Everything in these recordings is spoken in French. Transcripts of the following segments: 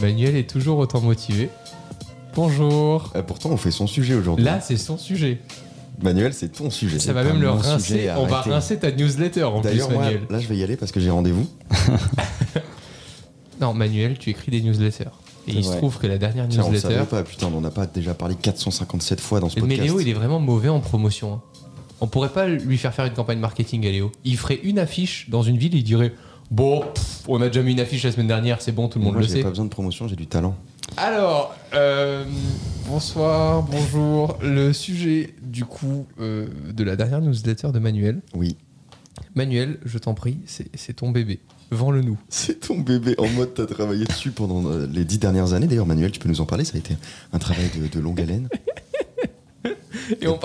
Manuel est toujours autant motivé. Bonjour. Euh, pourtant, on fait son sujet aujourd'hui. Là, c'est son sujet. Manuel, c'est ton sujet. Ça va même le rincer. On va rincer ta newsletter en plus, moi, Manuel. là, je vais y aller parce que j'ai rendez-vous. Non, Manuel, tu écris des newsletters. Et il se trouve que la dernière Tiens, on le newsletter. savait pas, putain, on n'a pas déjà parlé 457 fois dans ce Et Mais podcast. Léo, il est vraiment mauvais en promotion. hein. On pourrait pas lui faire faire une campagne marketing à Léo. Il ferait une affiche dans une ville et il dirait Bon, pff, on a déjà mis une affiche la semaine dernière, c'est bon, tout le monde Moi, le j'ai sait. pas besoin de promotion, j'ai du talent. Alors, euh, bonsoir, bonjour. Le sujet du coup euh, de la dernière newsletter de Manuel. Oui. Manuel, je t'en prie, c'est ton bébé. Vends-le nous. C'est ton bébé. En mode, t'as travaillé dessus pendant euh, les dix dernières années. D'ailleurs, Manuel, tu peux nous en parler. Ça a été un travail de, de longue haleine. Et on a-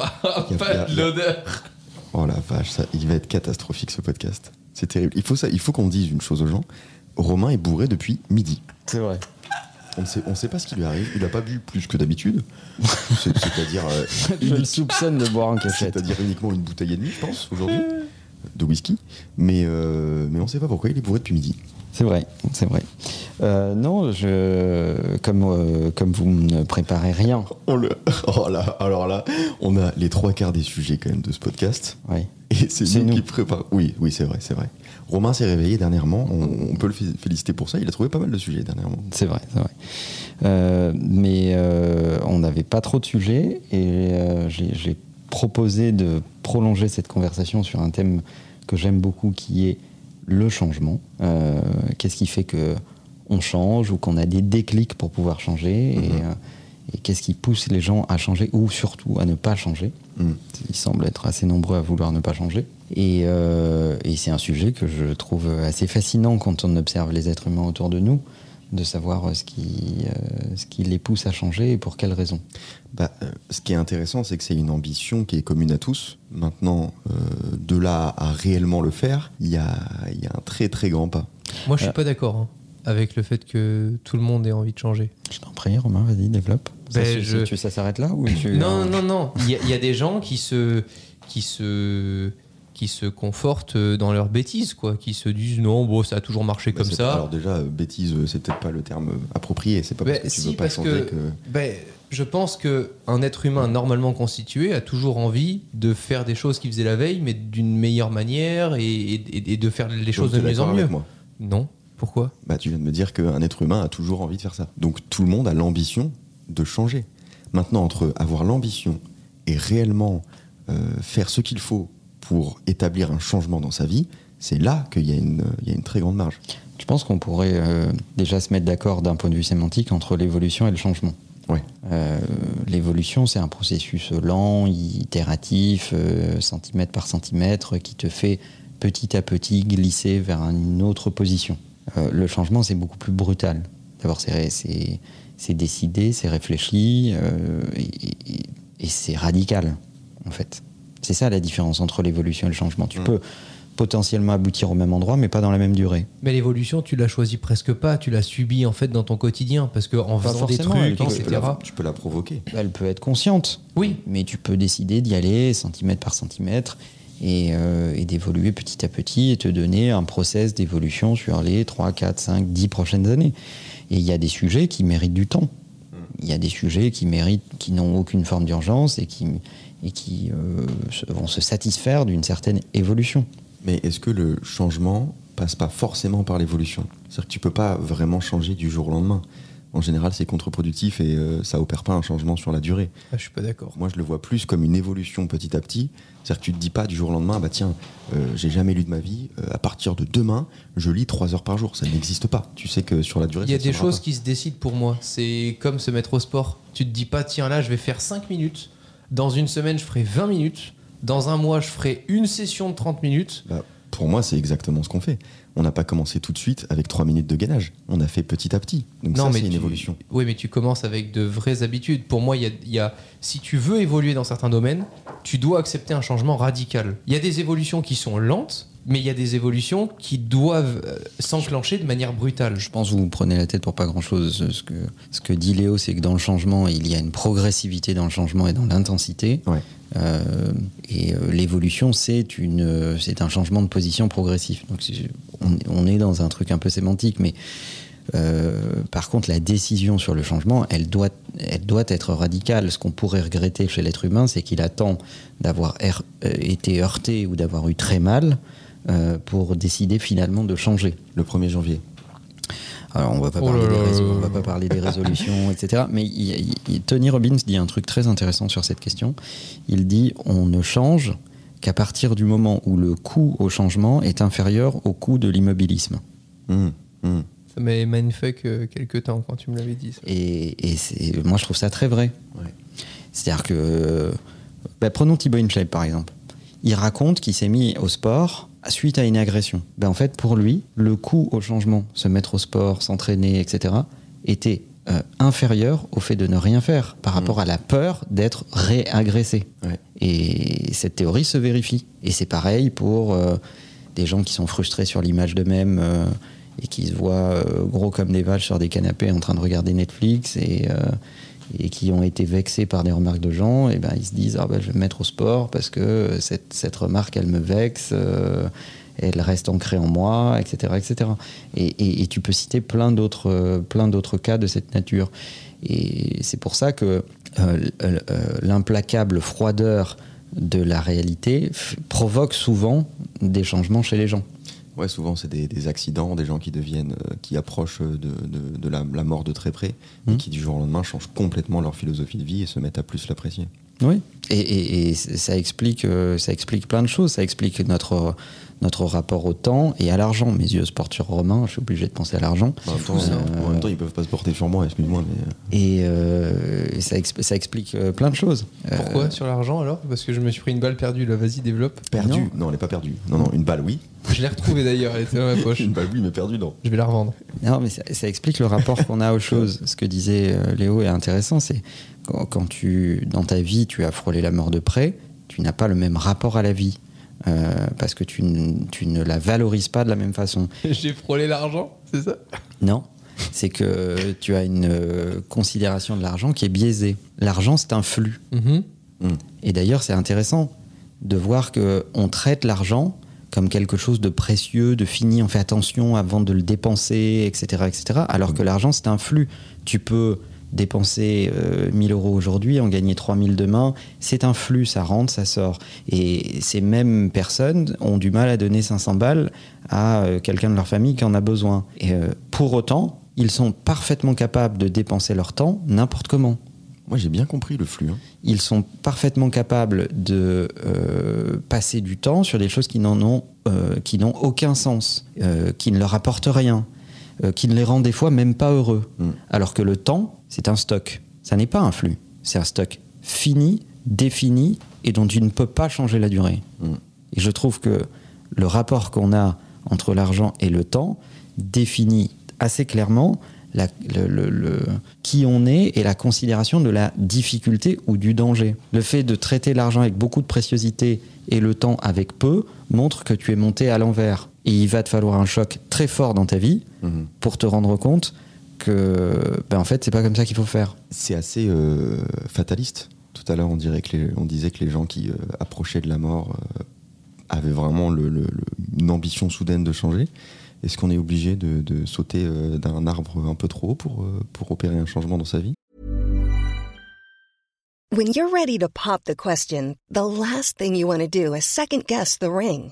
pas de l'odeur. Oh la vache, ça, il va être catastrophique ce podcast. C'est terrible. Il faut ça, il faut qu'on dise une chose aux gens. Romain est bourré depuis midi. C'est vrai. On ne sait, on sait pas ce qui lui arrive. Il a pas bu plus que d'habitude. C'est- C'est-à-dire, euh, Je le soupçonne de boire en cachette. c'est-à-dire uniquement une bouteille et demie, je pense, aujourd'hui, de whisky. Mais, euh, mais on sait pas pourquoi il est bourré depuis midi. C'est vrai, c'est vrai. Euh, non, je, comme, euh, comme vous ne préparez rien, On le, oh là, alors là, on a les trois quarts des sujets quand même de ce podcast. ouais. Et c'est nous, nous. qui préparons. Oui, oui, c'est vrai, c'est vrai. Romain s'est réveillé dernièrement. On, on peut le fé- féliciter pour ça. Il a trouvé pas mal de sujets dernièrement. C'est vrai, c'est vrai. Euh, mais euh, on n'avait pas trop de sujets et euh, j'ai proposé de prolonger cette conversation sur un thème que j'aime beaucoup qui est le changement. Qu'est-ce qui fait que on change ou qu'on a des déclics pour pouvoir changer et, Mhm. euh, et qu'est-ce qui pousse les gens à changer ou surtout à ne pas changer. Mm. Ils semblent être assez nombreux à vouloir ne pas changer. Et, euh, et c'est un sujet que je trouve assez fascinant quand on observe les êtres humains autour de nous, de savoir ce qui, euh, ce qui les pousse à changer et pour quelles raisons. Bah, euh, ce qui est intéressant, c'est que c'est une ambition qui est commune à tous. Maintenant, euh, de là à réellement le faire, il y a, il y a un très très grand pas. Moi, je suis Euh. pas d'accord hein, avec le fait que tout le monde ait envie de changer. Je t'en prie, Romain, vas-y, développe. Ça, Ben, c'est- je- tu- ça s'arrête là ou tu, Non, euh, non, non. Il y, a- il y a des gens qui se, qui se, qui se confortent dans leur bêtise, quoi. Qui se disent non, bon, ça a toujours marché Bah, comme ça. Alors déjà, euh, bêtise, euh, c'est peut-être pas le terme euh, approprié. C'est pas parce Ben, que tu si, veux pas parce changer que, que... ben, je pense que un être humain normalement constitué a toujours envie de faire des choses qu'il faisait la veille, mais d'une meilleure manière et, et- et de faire les choses de Donc, mieux en mieux. avec moi Non. Pourquoi? Bah, tu viens de me dire qu'un être humain a toujours envie de faire ça. Donc tout le monde a l'ambition de changer. Maintenant, entre avoir l'ambition et réellement euh, faire ce qu'il faut pour établir un changement dans sa vie, c'est là qu'il y, a une- il y a une très grande marge. Je pense qu'on pourrait euh, déjà se mettre d'accord d'un point de vue sémantique entre l'évolution et le changement? Ouais. Euh, l'évolution, c'est un processus lent, itératif, euh, centimètre par centimètre, qui te fait petit à petit glisser vers une autre position. Le changement, c'est beaucoup plus brutal. D'abord, c'est, c'est, décidé, c'est réfléchi, euh, et, et- et c'est radical, en fait. C'est ça la différence entre l'évolution et le changement. Tu Mm. peux potentiellement aboutir au même endroit, mais pas dans la même durée. Mais l'évolution, tu l'as choisie presque pas, tu l'as subie en fait dans ton quotidien, parce que en Pas faisant des elle trucs, tu, peux etc. la, tu peux la provoquer. Elle peut être consciente, Oui, mais tu peux décider d'y aller centimètre par centimètre et, euh, et d'évoluer petit à petit et te donner un process d'évolution sur les 3, 4, 5, 10 prochaines années. Et il y a des sujets qui méritent du temps. Il y a des sujets qui méritent, qui n'ont aucune forme d'urgence et qui, euh, vont se satisfaire d'une certaine évolution. Mais est-ce que le changement passe pas forcément par l'évolution? C'est-à-dire que tu peux pas vraiment changer du jour au lendemain. En général, c'est contre-productif et euh, ça opère pas un changement sur la durée. Ah, je suis pas d'accord. Moi, je le vois plus comme une évolution petit à petit. C'est-à-dire que tu te dis pas du jour au lendemain, bah tiens, euh, j'ai jamais lu de ma vie. euh, à partir de demain, je lis trois heures par jour. Ça n'existe pas. Tu sais que sur la durée, Il y a des choses pas. qui se décident pour moi. C'est comme se mettre au sport. Tu te dis pas, tiens, là, je vais faire 5 minutes. Dans une semaine, je ferai 20 minutes. Dans un mois, je ferai une session de 30 minutes. Bah, pour moi, c'est exactement ce qu'on fait. On n'a pas commencé tout de suite avec trois minutes de gainage. On a fait petit à petit. Donc ça, c'est une tu- évolution. Oui, mais tu commences avec de vraies habitudes. Pour moi, il y a, il y a- si tu veux évoluer dans certains domaines, tu dois accepter un changement radical. Il y a des évolutions qui sont lentes, mais il y a des évolutions qui doivent euh, s'enclencher de manière brutale. Je pense que vous vous prenez la tête pour pas grand-chose. Ce que, ce que dit Léo, c'est que dans le changement, il y a une progressivité dans le changement et dans l'intensité. Ouais. Euh, et euh, l'évolution, c'est une, c'est un changement de position progressif. Donc c'est- on, on est dans un truc un peu sémantique, mais euh, par contre, la décision sur le changement, elle doit, elle doit être radicale. Ce qu'on pourrait regretter chez l'être humain, c'est qu'il attend d'avoir er- euh, été heurté ou d'avoir eu très mal euh, pour décider finalement de changer. Le 1er janvier. Alors, on va pas Oh parler des on va pas parler des résolutions, etc. Mais il- il- il- Tony Robbins dit un truc très intéressant sur cette question. Il dit on ne change qu'à partir du moment où le coût au changement est inférieur au coût de l'immobilisme. Hum, hum. Ça m'avait mindfuck euh, quelques temps quand tu me l'avais dit. ça. Et, moi, je trouve ça très vrai. Ouais. C'est-à-dire que. bah, prenons Thibaut InShape, par exemple. Il raconte qu'il s'est mis au sport suite à une agression. Ben, en fait, pour lui, le coût au changement, se mettre au sport, s'entraîner, etc., était euh, inférieur au fait de ne rien faire par rapport à la peur d'être réagressé. Ouais. Et cette théorie se vérifie. Et c'est pareil pour euh, des gens qui sont frustrés sur l'image d'eux-mêmes euh, et qui se voient gros comme des vaches sur des canapés en train de regarder Netflix et, et qui ont été vexés par des remarques de gens, et ben ils se disent ah ben, je vais me mettre au sport parce que cette, cette remarque elle me vexe, euh, elle reste ancrée en moi, etc. etc. Et, tu peux citer plein d'autres euh, plein d'autres cas de cette nature. Et c'est pour ça que euh, l'implacable froideur de la réalité provoque souvent des changements chez les gens. Ouais, souvent c'est des, des accidents, des gens qui deviennent, euh, qui approchent de, de- de la, la mort de très près et Mhm. qui du jour au lendemain changent complètement leur philosophie de vie et se mettent à plus l'apprécier. Oui. Et, et- ça explique, euh, ça explique plein de choses. Ça explique notre, notre rapport au temps et à l'argent. Mes yeux se portent sur Romain, je suis obligé de penser à l'argent. En même, temps, euh, en même temps, ils peuvent pas se porter sur moi, excuse-moi, mais euh, Et euh, ça, exp- ça explique euh, plein de choses. Euh, Pourquoi sur l'argent alors? Parce que je me suis pris une balle perdue là, vas-y développe. perdue? Non. Non. elle est pas perdue. Non, non, une balle, oui. Je l'ai retrouvée d'ailleurs, elle était dans ma poche. Une balle, oui, mais perdue, non. Je vais la revendre. Non, mais ça, ça explique le rapport qu'on a aux choses. Ce que disait euh, Léo est intéressant, c'est quand, quand tu, dans ta vie, tu as frôlé la mort de près, tu n'as pas le même rapport à la vie. Euh, parce que tu, ne la valorises pas de la même façon. J'ai frôlé l'argent, c'est ça? Non, c'est que tu as une euh, considération de l'argent qui est biaisée. L'argent, c'est un flux. Mhm. Et d'ailleurs, c'est intéressant de voir que on traite l'argent comme quelque chose de précieux, de fini, on fait attention avant de le dépenser, etc. etc. alors que l'argent, c'est un flux. Tu peux dépenser euh, 1000 euros aujourd'hui, en gagner 3000 demain, c'est un flux, ça rentre, ça sort. Et ces mêmes personnes ont du mal à donner 500 balles à euh, quelqu'un de leur famille qui en a besoin. Et euh, pour autant, ils sont parfaitement capables de dépenser leur temps n'importe comment Moi, j'ai bien compris le flux. hein. ils sont parfaitement capables de euh, passer du temps sur des choses qui n'en ont, euh, qui n'ont aucun sens, euh, qui ne leur apportent rien, euh, qui ne les rendent des fois même pas heureux. Mm. Alors que le temps, c'est un stock. Ça n'est pas un flux. C'est un stock fini, défini et dont tu ne peux pas changer la durée. Mm. Et je trouve que le rapport qu'on a entre l'argent et le temps définit assez clairement la- le- le- le- qui on est et la considération de la difficulté ou du danger. Le fait de traiter l'argent avec beaucoup de préciosité et le temps avec peu montre que tu es monté à l'envers. Et il va te falloir un choc très fort dans ta vie Mhm. pour te rendre compte que, ben en fait, c'est pas comme ça qu'il faut faire. C'est assez euh, fataliste. Tout à l'heure, on, dirait que les- on disait que les gens qui euh, approchaient de la mort euh, avaient vraiment le- le- le- une ambition soudaine de changer. Est-ce qu'on est obligé de, de sauter euh, d'un arbre un peu trop haut pour, euh, pour opérer un changement dans sa vie? When you're ready to pop the question, the last thing you want to do is second guess the ring.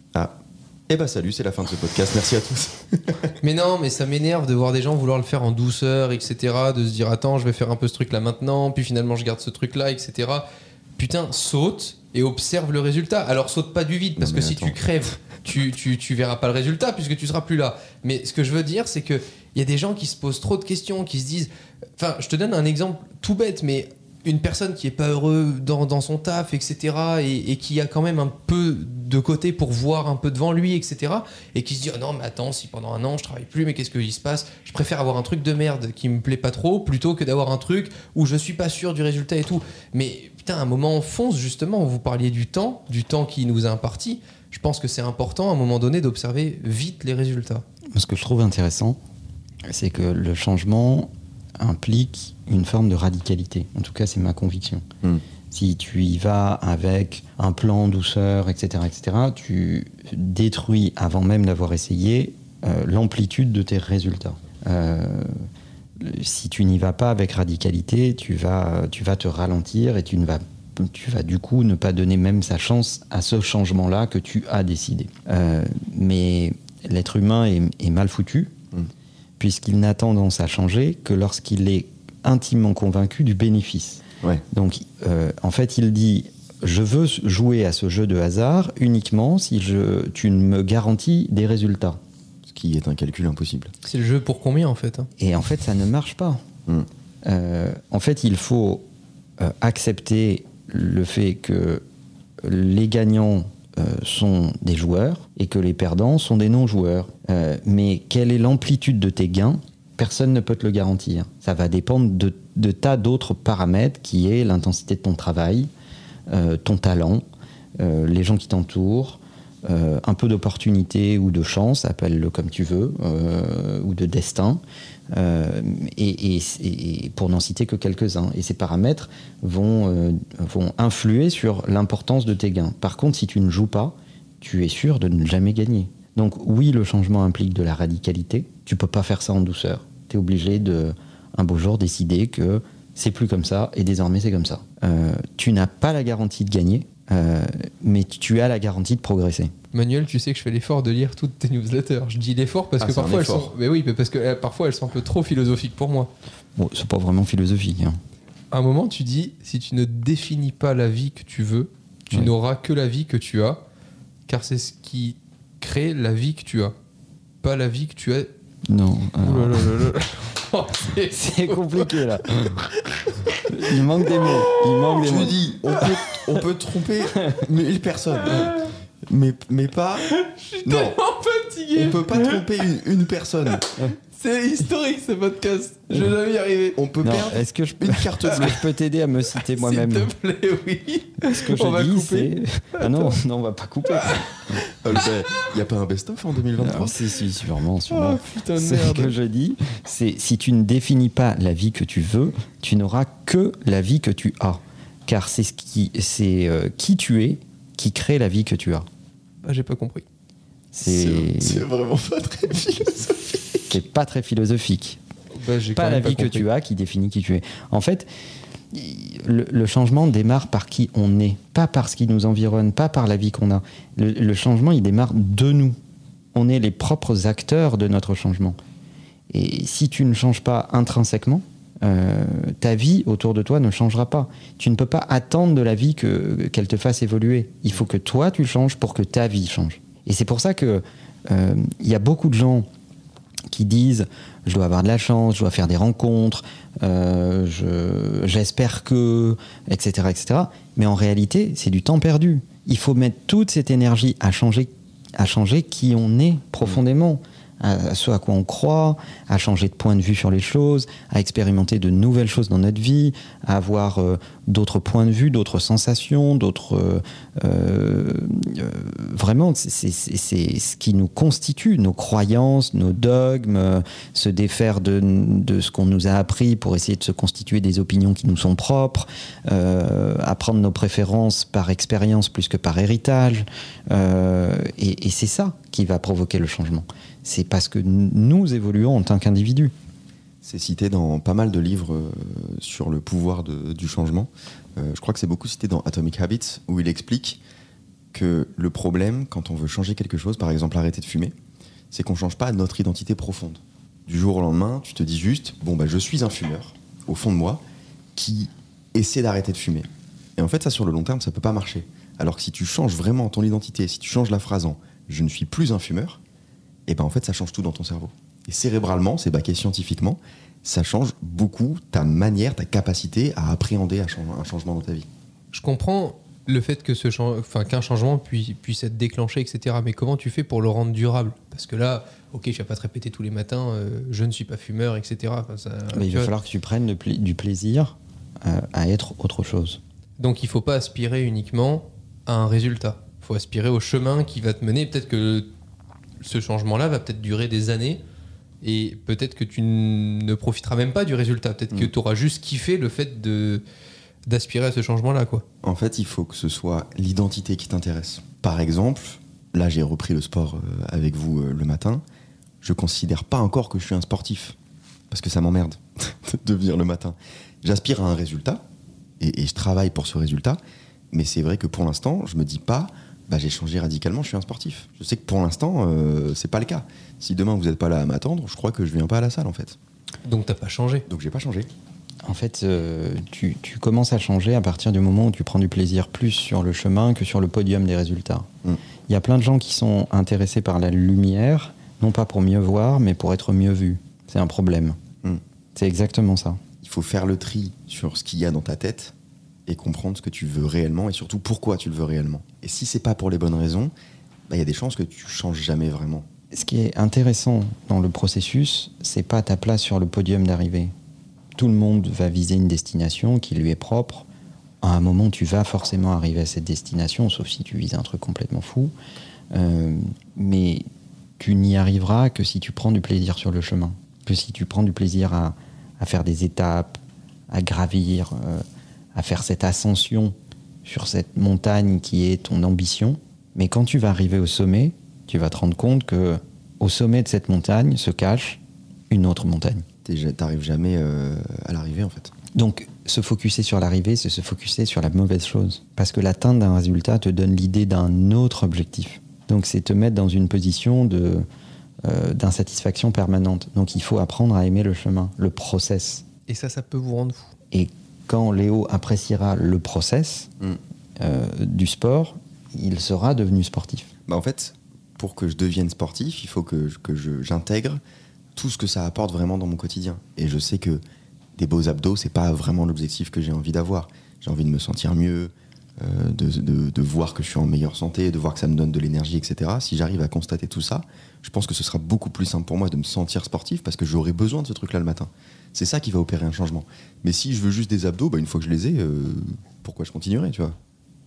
Eh bah salut, c'est la fin de ce podcast. Merci à tous. Mais non, mais ça m'énerve de voir des gens vouloir le faire en douceur, etc. De se dire attends, je vais faire un peu ce truc là maintenant, puis finalement je garde ce truc là, etc. Putain, saute et observe le résultat. Alors saute pas du vide, parce Non, que si attends. tu crèves, tu, tu, tu verras pas le résultat puisque tu seras plus là. Mais ce que je veux dire, c'est que il y a des gens qui se posent trop de questions, qui se disent. Enfin, je te donne un exemple tout bête, mais une personne qui est pas heureux dans, son taf, etc., et, qui a quand même un peu de côté pour voir un peu devant lui, etc., et qui se dit oh non mais attends si pendant un an je travaille plus mais qu'est-ce qu'il se passe? Je préfère avoir un truc de merde qui me plaît pas trop plutôt que d'avoir un truc où je suis pas sûr du résultat et tout. Mais putain, à un moment on fonce justement. Vous parliez du temps, du temps qui nous est imparti. Je pense que c'est important à un moment donné d'observer vite les résultats. Ce que je trouve intéressant, c'est que le changement implique une forme de radicalité. En tout cas, c'est ma conviction. Hmm. Si tu y vas avec un plan douceur, etc., etc., tu détruis, avant même d'avoir essayé, euh, l'amplitude de tes résultats. Euh, si tu n'y vas pas avec radicalité, tu vas, tu vas te ralentir et tu ne vas tu vas du coup ne pas donner même sa chance à ce changement-là que tu as décidé. Euh, mais l'être humain est, est mal foutu, Mm. puisqu'il n'a tendance à changer que lorsqu'il est intimement convaincu du bénéfice. Ouais. Donc, euh, en fait, il dit Je veux jouer à ce jeu de hasard uniquement si je, tu me garantis des résultats. Ce qui est un calcul impossible. C'est le jeu pour combien en fait hein? Et en fait, ça ne marche pas. Mm. Euh, en fait, il faut euh, accepter le fait que les gagnants euh, sont des joueurs et que les perdants sont des non-joueurs. Euh, mais quelle est l'amplitude de tes gains? Personne ne peut te le garantir. Ça va dépendre de, tas d'autres paramètres qui est l'intensité de ton travail, euh, ton talent, euh, les gens qui t'entourent, euh, un peu d'opportunité ou de chance, appelle-le comme tu veux, ou de destin, et, pour n'en citer que quelques-uns. Et ces paramètres vont, vont influer sur l'importance de tes gains. Par contre, si tu ne joues pas, tu es sûr de ne jamais gagner. Donc oui, le changement implique de la radicalité. Tu peux pas faire ça en douceur. Tu es obligé de, un beau jour, décider que c'est plus comme ça et désormais c'est comme ça. Euh, tu n'as pas la garantie de gagner, euh, mais tu as la garantie de progresser. Manuel, tu sais que je fais l'effort de lire toutes tes newsletters. Je dis l'effort parce Ah, que parfois elles effort. sont. Mais oui, mais parce que euh, parfois elles sont un peu trop philosophiques pour moi. Bon, c'est pas vraiment philosophique. hein. À un moment, tu dis si tu ne définis pas la vie que tu veux, tu Oui. n'auras que la vie que tu as, car c'est ce qui crée la vie que tu as, pas la vie que tu as. Non. Alors-. Oh, c'est- compliqué là. Il manque des mots. Il manque des Je mots. dis, on peut, on peut tromper mille personnes. Mais, mais pas. Non, tellement fatigué. on peut pas tromper une, une personne. C'est historique ce podcast. Je vais jamais y arriver. On peut Non, perdre est-ce que je peux, une carte est-ce que bleue. je peux t'aider à me citer moi-même S'il te plaît, oui. Ce que je On va dis, couper. c'est. Ah non, non, on va pas couper. Il n'y a pas un best-of en 2023 Alors, si, si, sûrement, sûrement. Oh putain de Ce merde. que je dis, c'est si tu ne définis pas la vie que tu veux, tu n'auras que la vie que tu as. Car c'est ce qui, c'est euh, qui tu es qui crée la vie que tu as. Ah, j'ai pas compris. C'est, C'est vraiment pas très philosophique. C'est pas très philosophique. Bah, Pas la vie que tu as qui définit qui tu es. En fait, le, le changement démarre par qui on est, pas par ce qui nous environne, pas par la vie qu'on a. Le, le changement, il démarre de nous. On est les propres acteurs de notre changement. Et si tu ne changes pas intrinsèquement, euh, ta vie autour de toi ne changera pas. Tu ne peux pas attendre de la vie que- qu'elle te fasse évoluer. Il faut que toi, tu changes pour que ta vie change. Et c'est pour ça que euh, il y a beaucoup de gens qui disent je dois avoir de la chance, je dois faire des rencontres, euh, je- j'espère que, etc., etc. Mais en réalité, c'est du temps perdu. Il faut mettre toute cette énergie à changer, à changer qui on est profondément, à ce à quoi on croit, à changer de point de vue sur les choses, à expérimenter de nouvelles choses dans notre vie, à avoir euh, d'autres points de vue, d'autres sensations, d'autres... euh, euh, euh, vraiment, c'est- ce qui nous constitue, nos croyances, nos dogmes, euh, se défaire de, de ce qu'on nous a appris pour essayer de se constituer des opinions qui nous sont propres, apprendre nos préférences par expérience plus que par héritage. Et c'est ça qui va provoquer le changement. C'est parce que nous évoluons en tant qu'individus. C'est cité dans pas mal de livres euh, sur le pouvoir du changement. Euh, je crois que c'est beaucoup cité dans Atomic Habits, où il explique que le problème, quand on veut changer quelque chose, par exemple arrêter de fumer, c'est qu'on ne change pas notre identité profonde. Du jour au lendemain, tu te dis juste, bon, bah, je suis un fumeur, au fond de moi, qui essaie d'arrêter de fumer. Et en fait, ça, sur le long terme, ça peut pas marcher. Alors que si tu changes vraiment ton identité, si tu changes la phrase en je ne suis plus un fumeur, et ben en fait, ça change tout dans ton cerveau. Et cérébralement, c'est baqué scientifiquement, ça change beaucoup ta manière, ta capacité à appréhender un chan- un changement dans ta vie. Je comprends le fait que ce enfin, qu'un changement puisse, puisse être déclenché, etc. Mais comment tu fais pour le rendre durable? Parce que là, ok, je vais pas te répéter tous les matins, euh, je ne suis pas fumeur, etc. Enfin, ça- Mais il va vois. falloir que tu prennes pla- du plaisir euh, à être autre chose. Donc il faut pas aspirer uniquement à un résultat. Il faut aspirer au chemin qui va te mener. Peut-être que ce changement-là va peut-être durer des années et peut-être que tu ne profiteras même pas du résultat. Peut-être que Mm. tu auras juste kiffé le fait de d'aspirer à ce changement-là, quoi. En fait, il faut que ce soit l'identité qui t'intéresse. Par exemple, là, j'ai repris le sport euh, avec vous euh, le matin. Je considère pas encore que je suis un sportif parce que ça m'emmerde de venir le matin. J'aspire à un résultat et, et je travaille pour ce résultat, mais c'est vrai que pour l'instant, je me dis pas, bah, j'ai changé radicalement, je suis un sportif. Je sais que pour l'instant, euh, c'est pas le cas. Si demain vous n'êtes pas là à m'attendre, je crois que je viens pas à la salle en fait. Donc t'as pas changé. Donc j'ai pas changé. En fait, euh, tu, tu commences à changer à partir du moment où tu prends du plaisir plus sur le chemin que sur le podium des résultats. Mm. Il y a plein de gens qui sont intéressés par la lumière, non pas pour mieux voir, mais pour être mieux vus. C'est un problème. Mm. C'est exactement ça. Il faut faire le tri sur ce qu'il y a dans ta tête comprendre ce que tu veux réellement et surtout pourquoi tu le veux réellement. Et si c'est pas pour les bonnes raisons, bah, il y a des chances que tu changes jamais vraiment. Ce qui est intéressant dans le processus, c'est pas ta place sur le podium d'arrivée. Tout le monde va viser une destination qui lui est propre. À un moment, tu vas forcément arriver à cette destination, sauf si tu vises un truc complètement fou. Euh, mais tu n'y arriveras que si tu prends du plaisir sur le chemin, que si tu prends du plaisir à, à faire des étapes, à gravir, euh, à faire cette ascension sur cette montagne qui est ton ambition. Mais quand tu vas arriver au sommet, tu vas te rendre compte que au sommet de cette montagne se cache une autre montagne. T'arrives jamais euh, à l'arrivée en fait. Donc, se focuser sur l'arrivée, c'est se focuser sur la mauvaise chose. Parce que l'atteinte d'un résultat te donne l'idée d'un autre objectif. Donc, c'est te mettre dans une position de, euh, d'insatisfaction permanente. Donc, il faut apprendre à aimer le chemin, le process. Et ça, ça peut vous rendre fou. Et quand Léo appréciera le process Mm. euh, du sport, il sera devenu sportif. Bah, en fait, pour que je devienne sportif, il faut que, que j'intègre tout ce que ça apporte vraiment dans mon quotidien. Et je sais que des beaux abdos, c'est pas vraiment l'objectif que j'ai envie d'avoir. J'ai envie de me sentir mieux, de, de- de voir que je suis en meilleure santé, de voir que ça me donne de l'énergie, etc. Si j'arrive à constater tout ça, je pense que ce sera beaucoup plus simple pour moi de me sentir sportif parce que j'aurai besoin de ce truc-là le matin. C'est ça qui va opérer un changement. Mais si je veux juste des abdos, bah, une fois que je les ai, euh, pourquoi je continuerai, tu vois?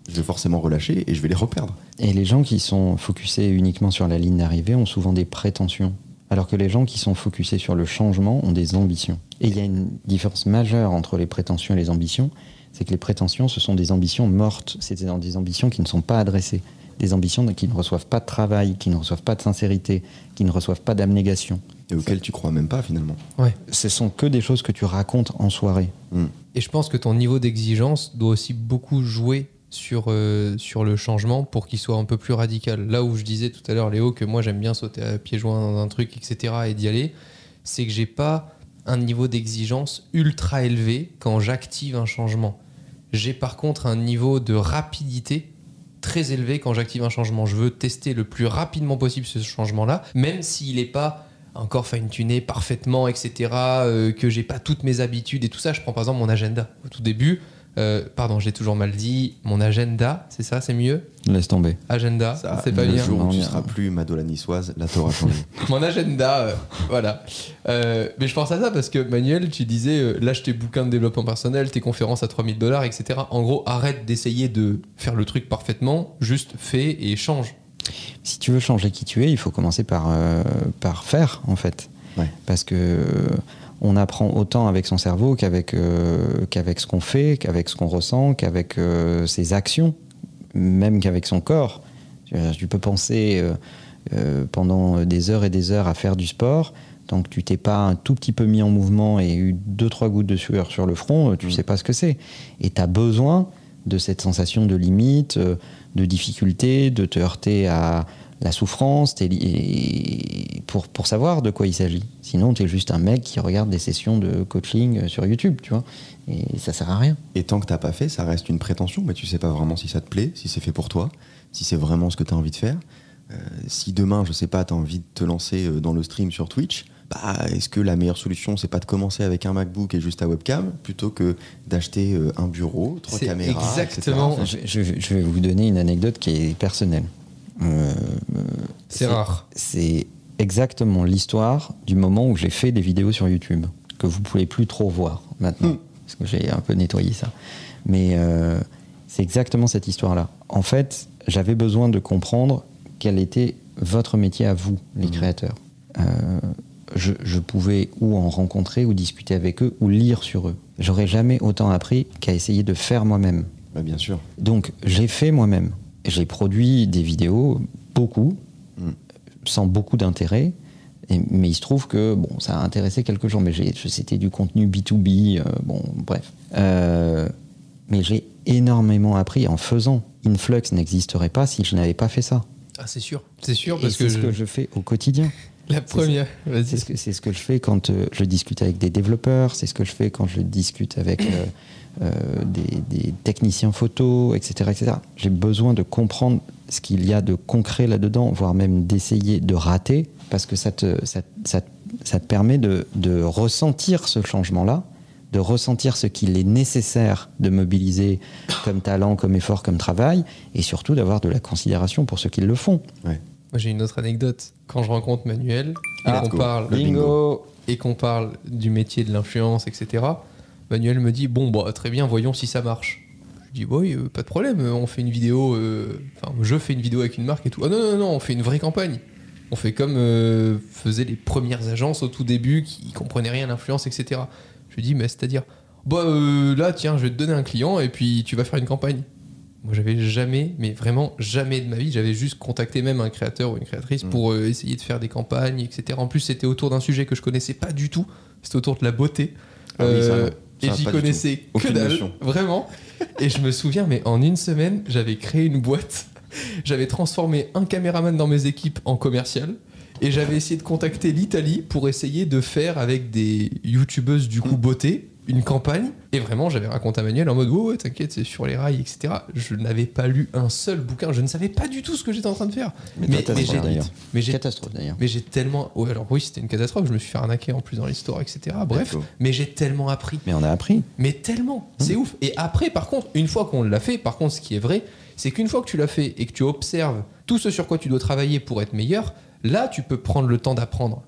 Je vais forcément relâcher et je vais les reperdre. Et les gens qui sont focusés uniquement sur la ligne d'arrivée ont souvent des prétentions. Alors que les gens qui sont focusés sur le changement ont des ambitions. Et il y a une différence majeure entre les prétentions et les ambitions, c'est que les prétentions, ce sont des ambitions mortes, c'est des ambitions qui ne sont pas adressées, des ambitions qui ne reçoivent pas de travail, qui ne reçoivent pas de sincérité, qui ne reçoivent pas d'abnégation. Et auquel tu crois même pas finalement. Ouais. Ce sont que des choses que tu racontes en soirée. Hmm. Et je pense que ton niveau d'exigence doit aussi beaucoup jouer sur, euh, sur le changement pour qu'il soit un peu plus radical. Là où je disais tout à l'heure, Léo, que moi j'aime bien sauter à pieds joints dans un truc, etc., et d'y aller, c'est que j'ai pas un niveau d'exigence ultra élevé quand j'active un changement. J'ai par contre un niveau de rapidité très élevé quand j'active un changement. Je veux tester le plus rapidement possible ce changement-là, même s'il n'est pas encore fine-tuné parfaitement, etc., euh, que j'ai pas toutes mes habitudes et tout ça. Je prends par exemple mon agenda. Au tout début, euh, pardon, j'ai toujours mal dit, mon agenda, c'est ça, c'est mieux? Laisse tomber. Agenda, Ça, c'est pas le bien. jour où Non, tu seras plus Madola niçoise, là t'auras changé. Mon agenda, euh, voilà. Euh, mais je pense à ça parce que Manuel, tu disais, euh, lâche tes bouquins de développement personnel, tes conférences à 3000 dollars, etc. En gros, arrête d'essayer de faire le truc parfaitement, juste fais et change. Si tu veux changer qui tu es, il faut commencer par, euh, par faire, en fait. Ouais. Parce que euh, on apprend autant avec son cerveau qu'avec euh, qu'avec ce qu'on fait, qu'avec ce qu'on ressent, qu'avec euh, ses actions, même qu'avec son corps. Tu, peux penser euh, pendant des heures et des heures à faire du sport. Tant que tu t'es pas un tout petit peu mis en mouvement et eu deux trois gouttes de sueur sur le front, tu Mm. sais pas ce que c'est. Et tu as besoin de cette sensation de limite, de difficulté, de te heurter à la souffrance, li- pour, pour savoir de quoi il s'agit. Sinon, tu es juste un mec qui regarde des sessions de coaching euh, sur YouTube, tu vois. Et ça sert à rien. Et tant que t'as pas fait, ça reste une prétention, mais tu sais pas vraiment si ça te plaît, si c'est fait pour toi, si c'est vraiment ce que tu as envie de faire. Euh, si demain, je sais pas, tu as envie de te lancer euh, dans le stream sur Twitch, bah, est-ce que la meilleure solution, c'est pas de commencer avec un MacBook et juste ta webcam, plutôt que d'acheter un bureau, trois caméras, exactement- etc. Je, je- je vais vous donner une anecdote qui est personnelle. Euh, C'est rare. C'est exactement l'histoire du moment où j'ai fait des vidéos sur YouTube, que vous pouvez plus trop voir maintenant, Hmm. parce que j'ai un peu nettoyé ça. Mais euh, c'est exactement cette histoire-là. En fait, j'avais besoin de comprendre quel était votre métier à vous, les Mhm. créateurs. Euh, je, je pouvais ou en rencontrer, ou discuter avec eux, ou lire sur eux. J'aurais jamais autant appris qu'à essayer de faire moi-même. Bah, bien sûr. Donc j'ai fait moi-même. J'ai produit des vidéos, beaucoup, Mm. sans beaucoup d'intérêt. Et- Mais il se trouve que bon, ça a intéressé quelques gens, mais c'était du contenu B2B, euh, bon, bref. Euh, mais j'ai énormément appris en faisant. Influx n'existerait pas si je n'avais pas fait ça. Ah, c'est sûr. C'est sûr c'est ce je- que je fais au quotidien. la première. Vas-y. C'est ce, que, c'est ce que je fais quand euh, je discute avec des développeurs, c'est ce que je fais quand je discute avec des, des techniciens photo, etc. etc. J'ai besoin de comprendre ce qu'il y a de concret là-dedans, voire même d'essayer de rater, parce que ça te, ça, ça- ça te permet de, de ressentir ce changement-là, de ressentir ce qu'il est nécessaire de mobiliser comme talent, comme effort, comme travail, et surtout d'avoir de la considération pour ceux qui le font. Ouais. Moi, j'ai une autre anecdote. Quand je rencontre Manuel Ah, et qu'on parle bingo. et qu'on parle du métier de l'influence, etc. Manuel me dit bon bah très bien, voyons si ça marche. Je dis oui, euh, pas de problème, euh, on fait une vidéo. euh, Enfin, je fais une vidéo avec une marque et tout. Ah non non non, on fait une vraie campagne. On fait comme euh, faisaient les premières agences au tout début qui comprenaient rien à l'influence, etc. Je lui dis mais c'est-à-dire bah là tiens, je vais te donner un client et puis tu vas faire une campagne. Moi, j'avais jamais, mais vraiment jamais de ma vie, j'avais juste contacté même un créateur ou une créatrice Mm. pour essayer de faire des campagnes, etc. En plus, c'était autour d'un sujet que je connaissais pas du tout. C'était autour de la beauté. Ah oui. Et j'y connaissais que dalle, notion. vraiment. et je me souviens, mais en une semaine, j'avais créé une boîte. J'avais transformé un caméraman dans mes équipes en commercial. Et j'avais essayé de contacter l'Italie pour essayer de faire avec des youtubeuses du Mm. coup beauté une campagne. Et vraiment, j'avais raconté à Manuel en mode Ouais, ouais, t'inquiète, c'est sur les rails, etc. Je n'avais pas lu un seul bouquin. Je ne savais pas du tout ce que j'étais en train de faire. Mais Mais, mais j'ai- mais j'ai Catastrophe d'ailleurs. mais j'ai tellement. ouais, alors oui, c'était une catastrophe. Je me suis fait arnaquer en plus dans l'histoire, etc. Bref, mais j'ai tellement appris. Mais on a appris. Mais tellement. C'est ouf. Et après, par contre, une fois qu'on l'a fait, par contre, ce qui est vrai, c'est qu'une fois que tu l'as fait et que tu observes tout ce sur quoi tu dois travailler pour être meilleur, là, tu peux prendre le temps d'apprendre.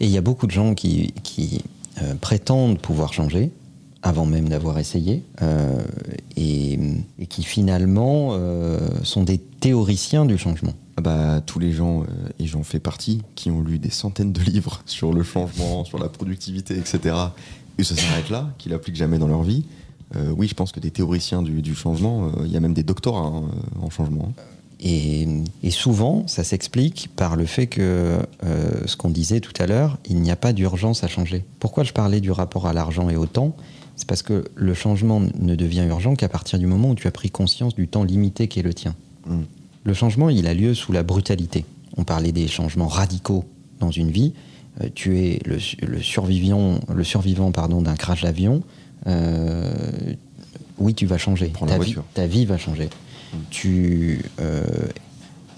Et il y a beaucoup de gens qui, qui, euh, prétendent pouvoir changer avant même d'avoir essayé euh, et, qui finalement euh, sont des théoriciens du changement. Ah bah, tous les gens, et j'en fais partie, qui ont lu des centaines de livres sur le changement, sur la productivité, etc., et ça s'arrête là, qui l'appliquent jamais dans leur vie. oui, je pense que des théoriciens du, changement, il y a même des doctorats hein, en changement. Et, et souvent, ça s'explique par le fait que, euh, ce qu'on disait tout à l'heure, il n'y a pas d'urgence à changer. Pourquoi je parlais du rapport à l'argent et au temps? C'est parce que le changement ne devient urgent qu'à partir du moment où tu as pris conscience du temps limité qui est le tien. Mm. Le changement, il a lieu sous la brutalité. On parlait des changements radicaux dans une vie. Euh, tu es le, su- le survivant, le survivant pardon, d'un crash d'avion. Euh, oui, tu vas changer. Vie, ta vie va changer. Tu euh,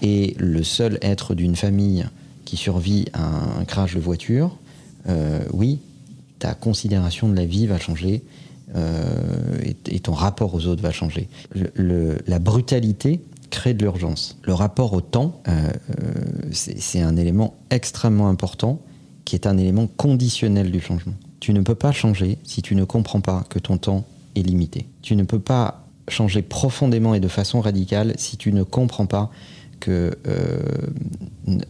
es le seul être d'une famille qui survit à un crash de voiture. Euh, oui, ta considération de la vie va changer. euh, et, ton rapport aux autres va changer. La brutalité crée de l'urgence. Le rapport au temps, c'est un élément extrêmement important qui est un élément conditionnel du changement. Tu ne peux pas changer si tu ne comprends pas que ton temps est limité. Tu ne peux pas changer profondément et de façon radicale si tu ne comprends pas que euh,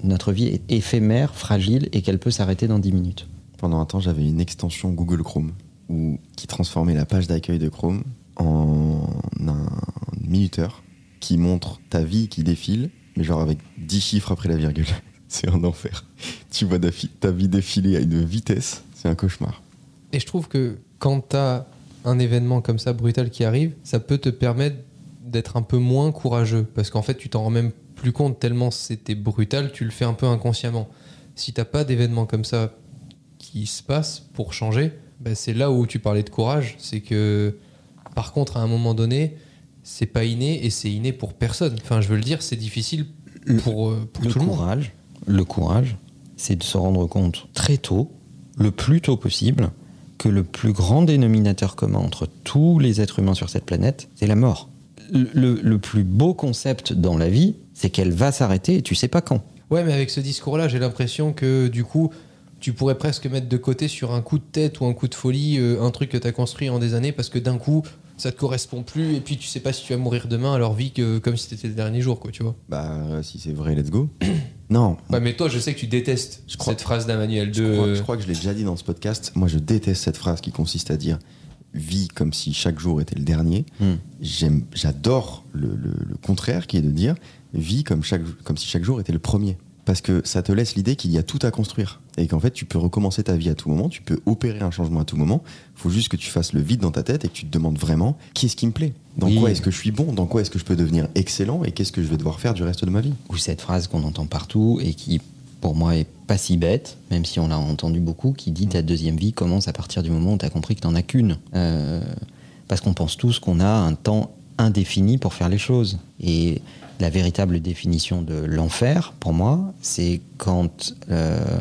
notre vie est éphémère, fragile et qu'elle peut s'arrêter dans 10 minutes. Pendant un temps, j'avais une extension Google Chrome où, qui transformait la page d'accueil de Chrome en un minuteur qui montre ta vie qui défile, mais genre avec 10 chiffres après la virgule. C'est un enfer. Tu vois ta, vie défiler à une vitesse, c'est un cauchemar. Et je trouve que quand t'as un événement comme ça brutal qui arrive, ça peut te permettre d'être un peu moins courageux parce qu'en fait tu t'en rends même plus compte tellement c'était brutal, tu le fais un peu inconsciemment. Si t'as pas d'événement comme ça qui se passe pour changer, bah, c'est là où tu parlais de courage, c'est que par contre à un moment donné, c'est pas inné et c'est inné pour personne. Enfin, je veux le dire, c'est difficile pour, euh, pour le tout le monde. courage, le courage, c'est de se rendre compte très tôt, le plus tôt possible, que le plus grand dénominateur commun entre tous les êtres humains sur cette planète, c'est la mort. Le, plus beau concept dans la vie, c'est qu'elle va s'arrêter et tu sais pas quand. Ouais, mais avec ce discours-là, j'ai l'impression que du coup, tu pourrais presque mettre de côté sur un coup de tête ou un coup de folie euh, un truc que tu as construit en des années parce que d'un coup, ça te correspond plus et puis tu sais pas si tu vas mourir demain alors vis que comme si c'était le dernier jour, quoi, tu vois. Bah, euh, si c'est vrai, let's go. non, Ouais, mais toi, je sais que tu détestes Je crois- cette phrase d'Emmanuel je de. crois, je crois que je l'ai déjà dit dans ce podcast. Moi, je déteste cette phrase qui consiste à dire vis comme si chaque jour était le dernier. Hmm. J'aime, j'adore le, le- le contraire qui est de dire vis comme, chaque, comme si chaque jour était le premier. Parce que ça te laisse l'idée qu'il y a tout à construire. Et qu'en fait, tu peux recommencer ta vie à tout moment, tu peux opérer un changement à tout moment. Il faut juste que tu fasses le vide dans ta tête et que tu te demandes vraiment qu'est-ce qui me plaît? Dans Oui. quoi est-ce que je suis bon? Dans quoi est-ce que je peux devenir excellent? Et qu'est-ce que je vais devoir faire du reste de ma vie? Ou cette phrase qu'on entend partout et qui, pour moi, est pas si bête, même si on l'a entendu beaucoup, qui dit ta deuxième vie commence à partir du moment où tu as compris que tu n'en as qu'une. Euh, parce qu'on pense tous qu'on a un temps indéfini pour faire les choses. Et la véritable définition de l'enfer, pour moi, c'est quand euh,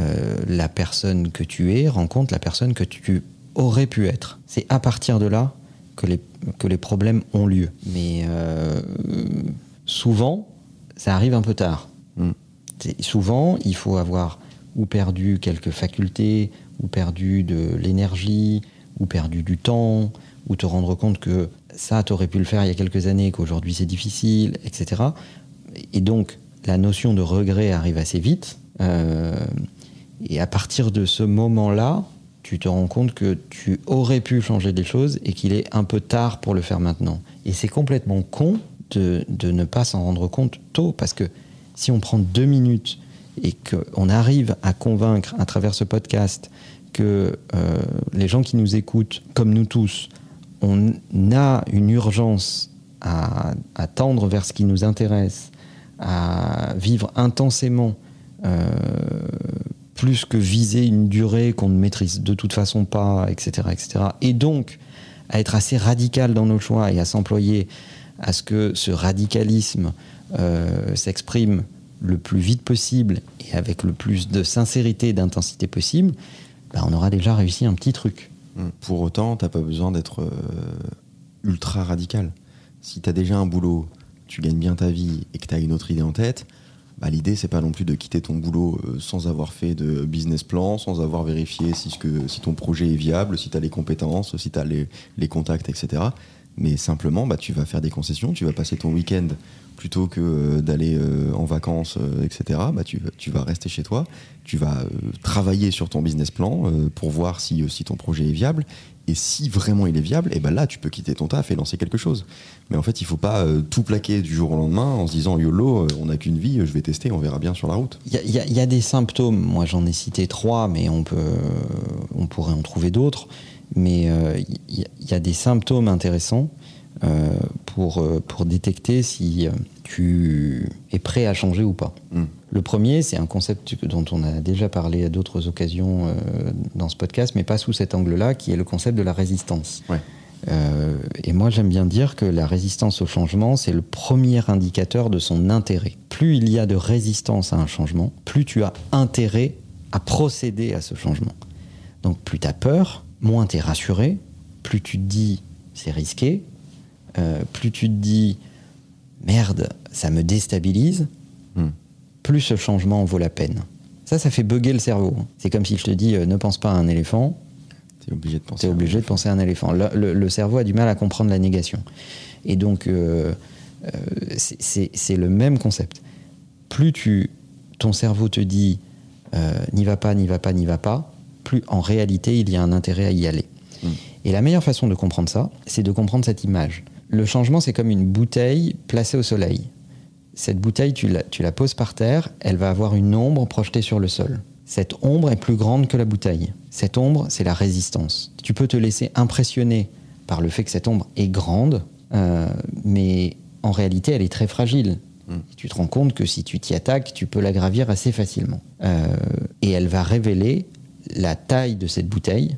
euh, la personne que tu es rencontre la personne que tu aurais pu être. C'est à partir de là que les, que les problèmes ont lieu. Mais euh, souvent, ça arrive un peu tard. Mm. Souvent, il faut avoir ou perdu quelques facultés, ou perdu de l'énergie, ou perdu du temps, ou te rendre compte que ça, tu aurais pu le faire il y a quelques années, qu'aujourd'hui c'est difficile, etc. Et donc, la notion de regret arrive assez vite. euh, et à partir de ce moment-là, tu te rends compte que tu aurais pu changer des choses et qu'il est un peu tard pour le faire maintenant. Et c'est complètement con de, ne pas s'en rendre compte tôt, parce que si on prend deux minutes et qu'on arrive à convaincre à travers ce podcast que euh, les gens qui nous écoutent, comme nous tous, on a une urgence à, tendre vers ce qui nous intéresse, à vivre intensément, euh, plus que viser une durée qu'on ne maîtrise de toute façon pas, etc., etc. Et donc à être assez radical dans nos choix et à s'employer à ce que ce radicalisme euh, s'exprime le plus vite possible et avec le plus de sincérité et d'intensité possible, bah, on aura déjà réussi un petit truc. Pour autant, t'as pas besoin d'être euh, ultra radical. Si t'as déjà un boulot, tu gagnes bien ta vie et que t'as une autre idée en tête, bah, l'idée c'est pas non plus de quitter ton boulot euh, sans avoir fait de business plan, sans avoir vérifié si ton projet est viable, si t'as les compétences, si t'as les, les contacts, etc. Mais simplement, bah, tu vas faire des concessions, tu vas passer ton week-end plutôt que euh, d'aller euh, en vacances, euh, etc. Bah, tu, vas rester chez toi, tu vas travailler sur ton business plan pour voir si, ton projet est viable. Et si vraiment il est viable, et ben là, tu peux quitter ton taf et lancer quelque chose. Mais en fait, il faut pas tout plaquer du jour au lendemain en se disant YOLO, on n'a qu'une vie, je vais tester, on verra bien sur la route. Il y, a- des symptômes, moi j'en ai cité trois, mais on, peut, on pourrait en trouver d'autres. Mais il y, a- des symptômes intéressants pour, euh, pour détecter si euh, tu es prêt à changer ou pas. Mm. Le premier, c'est un concept dont on a déjà parlé à d'autres occasions euh, dans ce podcast, mais pas sous cet angle-là, qui est le concept de la résistance. Ouais. Euh, et moi, j'aime bien dire que la résistance au changement, c'est le premier indicateur de son intérêt. Plus il y a de résistance à un changement, plus tu as intérêt à procéder à ce changement. Donc plus tu as peur, moins tu es rassuré, plus tu te dis c'est risqué, euh, plus tu te dis merde, ça me déstabilise, Hmm. plus ce changement en vaut la peine. Ça, ça fait bugger le cerveau. C'est comme si je te dis euh, ne pense pas à un éléphant, T'es obligé de penser. es à- obligé de penser à un éléphant. Le, le- le cerveau a du mal à comprendre la négation. Et donc, euh, c'est- le même concept. Plus tu, ton cerveau te dit n'y va pas, n'y va pas, n'y va pas, plus en réalité il y a un intérêt à y aller. Mm. Et la meilleure façon de comprendre ça, c'est de comprendre cette image. Le changement, c'est comme une bouteille placée au soleil. Cette bouteille, tu la, tu la poses par terre, elle va avoir une ombre projetée sur le sol. Cette ombre est plus grande que la bouteille. Cette ombre, c'est la résistance. Tu peux te laisser impressionner par le fait que cette ombre est grande, euh, mais en réalité, elle est très fragile. Mm. Tu te rends compte que si tu t'y attaques, tu peux la gravir assez facilement. Euh, et elle va révéler la taille de cette bouteille,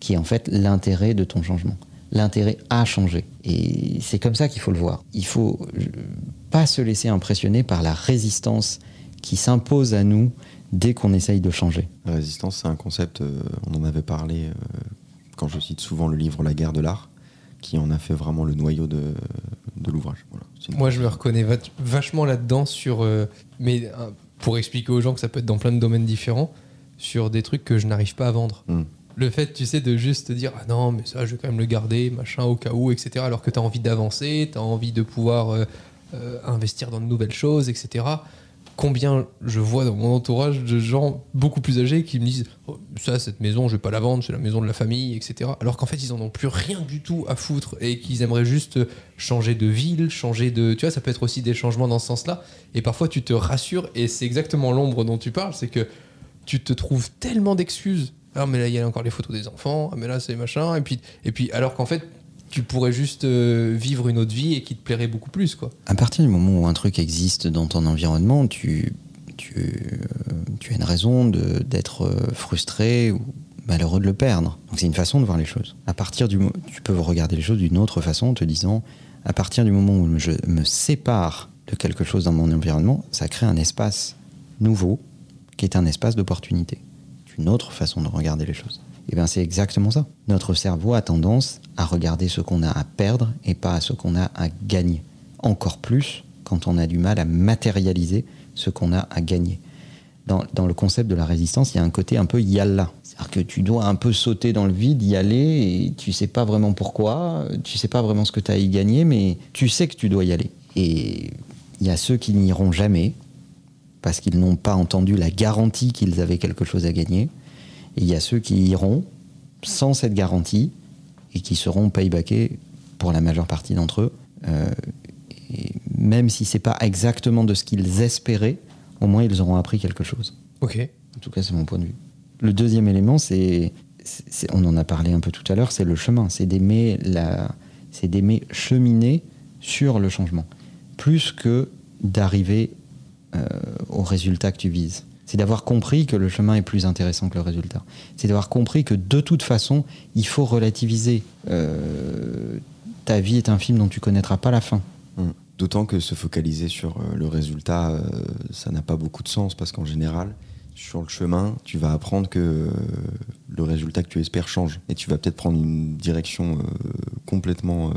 qui est en fait l'intérêt de ton changement. L'intérêt à changer. Et c'est comme ça qu'il faut le voir. Il faut euh, pas se laisser impressionner par la résistance qui s'impose à nous dès qu'on essaye de changer. La résistance, c'est un concept, euh, on en avait parlé euh, quand je cite souvent le livre La guerre de l'art, qui en a fait vraiment le noyau de, de l'ouvrage. Voilà. Moi, je me reconnais va- vachement là-dedans sur. euh, mais pour expliquer aux gens que ça peut être dans plein de domaines différents, sur des trucs que je n'arrive pas à vendre. Mm. Le fait, tu sais, de juste te dire Ah non, mais ça, je vais quand même le garder, machin, au cas où, etc. Alors que tu as envie d'avancer, tu as envie de pouvoir euh, euh, investir dans de nouvelles choses, etc. Combien je vois dans mon entourage de gens beaucoup plus âgés qui me disent Oh, Ça, cette maison, je vais pas la vendre, c'est la maison de la famille, etc. Alors qu'en fait, ils en ont plus rien du tout à foutre et qu'ils aimeraient juste changer de ville, changer de. Tu vois, ça peut être aussi des changements dans ce sens-là. Et parfois, tu te rassures et c'est exactement l'ombre dont tu parles c'est que tu te trouves tellement d'excuses. Ah, mais là, il y a encore les photos des enfants. Ah, mais là, c'est machin. Et puis, et puis alors qu'en fait, tu pourrais juste euh, vivre une autre vie et qui te plairait beaucoup plus, quoi. À partir du moment où un truc existe dans ton environnement, tu, tu, euh, tu as une raison d'être euh, frustré ou malheureux de le perdre. Donc c'est une façon de voir les choses. À partir du tu peux regarder les choses d'une autre façon en te disant à partir du moment où je me sépare de quelque chose dans mon environnement, ça crée un espace nouveau qui est un espace d'opportunité. Une autre façon de regarder les choses. Et bien c'est exactement ça. Notre cerveau a tendance à regarder ce qu'on a à perdre et pas à ce qu'on a à gagner. Encore plus quand on a du mal à matérialiser ce qu'on a à gagner. Dans, dans le concept de la résistance, il y a un côté un peu yalla. C'est-à-dire que tu dois un peu sauter dans le vide, y aller, et tu sais pas vraiment pourquoi, tu sais pas vraiment ce que tu as à y gagner, mais tu sais que tu dois y aller. Et il y a ceux qui n'iront jamais, parce qu'ils n'ont pas entendu la garantie qu'ils avaient quelque chose à gagner. Et il y a ceux qui iront sans cette garantie et qui seront paybackés pour la majeure partie d'entre eux. Euh, et même si c'est pas exactement de ce qu'ils espéraient, au moins ils auront appris quelque chose. Ok. En tout cas, c'est mon point de vue. Le deuxième élément, c'est, on en a parlé un peu tout à l'heure, c'est le chemin. C'est d'aimer la, c'est d'aimer cheminer sur le changement, plus que d'arriver au résultat que tu vises. C'est d'avoir compris que le chemin est plus intéressant que le résultat. C'est d'avoir compris que de toute façon, il faut relativiser. Euh, ta vie est un film dont tu connaîtras pas la fin. Mm. D'autant que se focaliser sur euh, le résultat, euh, ça n'a pas beaucoup de sens parce qu'en général, sur le chemin, tu vas apprendre que euh, le résultat que tu espères change et tu vas peut-être prendre une direction euh, complètement, euh,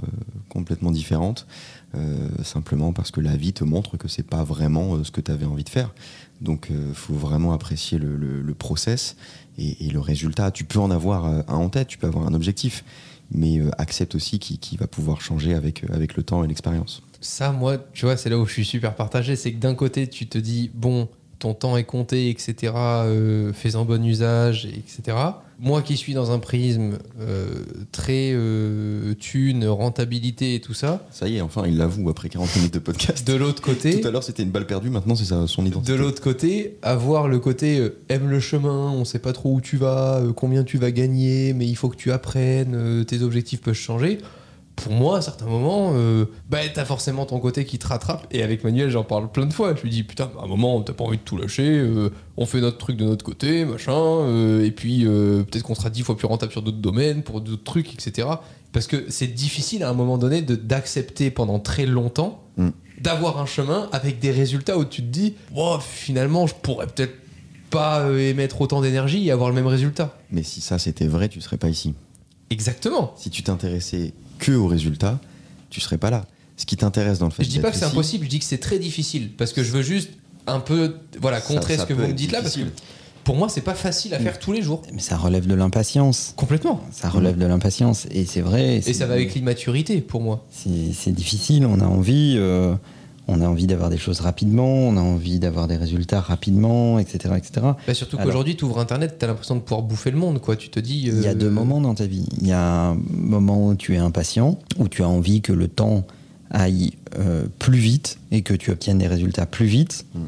complètement différente, euh, simplement parce que la vie te montre que c'est pas vraiment euh, ce que tu avais envie de faire. Donc, il faut vraiment apprécier le, process et, et le résultat. Tu peux en avoir euh, un en tête, tu peux avoir un objectif, mais euh, accepte aussi qu'il va pouvoir changer avec, euh, avec le temps et l'expérience. Ça, moi, tu vois, c'est là où je suis super partagé. C'est que d'un côté, tu te dis, bon, ton temps est compté, etc. Euh, fais-en bon usage, etc. Moi qui suis dans un prisme euh, très euh, thune, rentabilité et tout ça, Ça y est, enfin, il l'avoue après 40 minutes de podcast. de l'autre côté, Tout à l'heure, c'était une balle perdue, maintenant, c'est son identité. de l'autre côté, avoir le côté aime le chemin, on sait pas trop où tu vas, combien tu vas gagner, mais il faut que tu apprennes, tes objectifs peuvent changer. Pour moi, à certains moments, euh, bah, t'as forcément ton côté qui te rattrape. Et avec Manuel, j'en parle plein de fois. Je lui dis, putain, à un moment, t'as pas envie de tout lâcher, euh, on fait notre truc de notre côté, machin, euh, et puis euh, peut-être qu'on sera dix fois plus rentable sur d'autres domaines, pour d'autres trucs, etc. Parce que c'est difficile à un moment donné d'accepter pendant très longtemps Mm. d'avoir un chemin avec des résultats où tu te dis, Wow, finalement, je pourrais peut-être pas émettre autant d'énergie et avoir le même résultat. Mais si ça, c'était vrai, tu serais pas ici. Exactement. Si tu t'intéressais que aux résultats, tu serais pas là. Ce qui t'intéresse dans le fait Je dis pas que c'est impossible, je dis que c'est très difficile parce que je veux juste un peu voilà contrer ça ce que vous me dites là parce que pour moi c'est pas facile à faire tous les jours. Mais ça relève de l'impatience. Complètement. Ça relève de l'impatience. Et c'est vrai. Et ça va avec l'immaturité pour moi. C'est c'est difficile, on a envie, euh, on a envie d'avoir des choses rapidement, on a envie d'avoir des résultats rapidement, etc. etc. Bah, surtout qu'aujourd'hui tu ouvres internet, t'as l'impression de pouvoir bouffer le monde quoi. Tu te dis. Il y a euh, deux moments dans ta vie. Il y a un moment où tu es impatient, où tu as envie que le temps aille euh, plus vite et que tu obtiennes des résultats plus vite. Mm.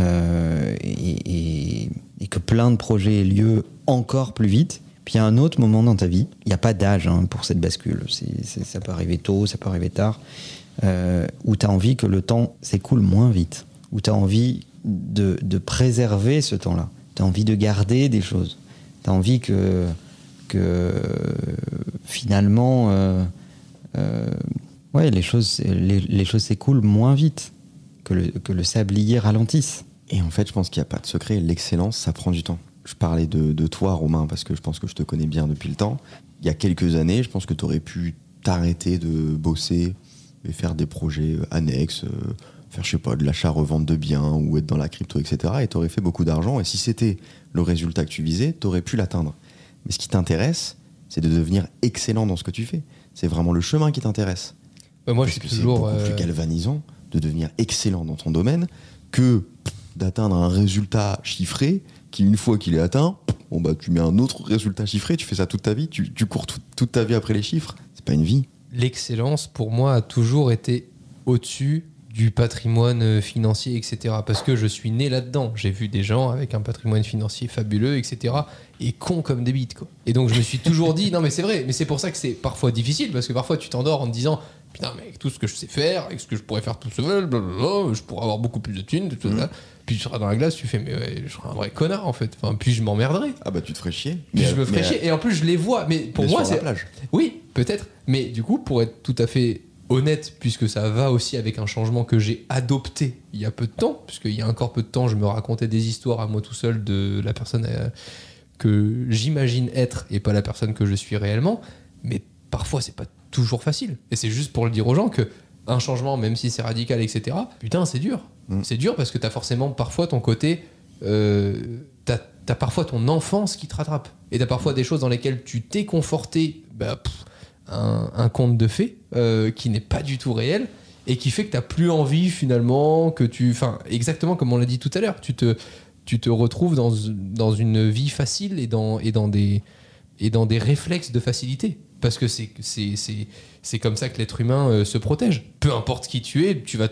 euh, et, et- et que plein de projets aient lieu encore plus vite. Puis il y a un autre moment dans ta vie, il n'y a pas d'âge hein, pour cette bascule, ça peut arriver tôt, ça peut arriver tard, euh, où tu as envie que le temps s'écoule moins vite, où tu as envie de, préserver ce temps-là, tu as envie de garder des choses, tu as envie que, finalement euh, euh, ouais, les choses, les, choses s'écoulent moins vite, que le, que le sablier ralentisse. Et en fait, je pense qu'il n'y a pas de secret. L'excellence, ça prend du temps. Je parlais de toi, Romain, parce que je pense que je te connais bien depuis le temps. Il y a quelques années, je pense que tu aurais pu t'arrêter de bosser et faire des projets euh, annexes, euh, faire, je sais pas, de l'achat-revente de biens ou être dans la crypto, etc. Et tu aurais fait beaucoup d'argent. Et si c'était le résultat que tu visais, tu aurais pu l'atteindre. Mais ce qui t'intéresse, c'est de devenir excellent dans ce que tu fais. C'est vraiment le chemin qui t'intéresse. Bah, moi, je suis que c'est toujours. beaucoup euh, plus galvanisant de devenir excellent dans ton domaine que d'atteindre un résultat chiffré qui, une fois qu'il est atteint, bon bah, tu mets un autre résultat chiffré, tu fais ça toute ta vie, tu, tu cours tout- toute ta vie après les chiffres. C'est pas une vie. L'excellence, pour moi, a toujours été au-dessus du patrimoine euh, financier, etc. Parce que je suis né là-dedans. J'ai vu des gens avec un patrimoine financier fabuleux, etc. Et cons comme des bites, quoi. Et donc, je me suis toujours dit, non, mais c'est vrai, mais c'est pour ça que c'est parfois difficile, parce que parfois, tu t'endors en te disant, putain, mais avec tout ce que je sais faire, avec ce que je pourrais faire tout seul, blablabla, je pourrais avoir beaucoup plus de thunes, tout ça. Puis tu seras dans la glace, tu fais, mais ouais, je serai un vrai connard, en fait. Enfin, puis je m'emmerderai. Ah bah tu te ferais chier. Puis Mais- je me ferai mais- chier. Et en plus, je les vois. Mais pour mais moi, c'est. Oui, peut-être. Mais du coup, pour être tout à fait honnête, puisque ça va aussi avec un changement que j'ai adopté il y a peu de temps, puisqu'il y a encore peu de temps, je me racontais des histoires à moi tout seul de la personne euh, que j'imagine être et pas la personne que je suis réellement. Mais parfois, c'est pas toujours facile. Et c'est juste pour le dire aux gens que un changement, même si c'est radical, etc., putain, c'est dur. Mm. C'est dur parce que t'as forcément parfois ton côté. Euh, t'as as parfois ton enfance qui te rattrape. Et t'as parfois des choses dans lesquelles tu t'es conforté bah, pff, un, un conte de fées euh, qui n'est pas du tout réel et qui fait que t'as plus envie finalement que tu. Enfin, exactement comme on l'a dit tout à l'heure, tu te, tu te retrouves dans, dans une vie facile et dans, et dans, des, et dans des réflexes de facilité. Parce que c'est comme ça que l'être humain euh, se protège. Peu importe qui tu es, tu vas,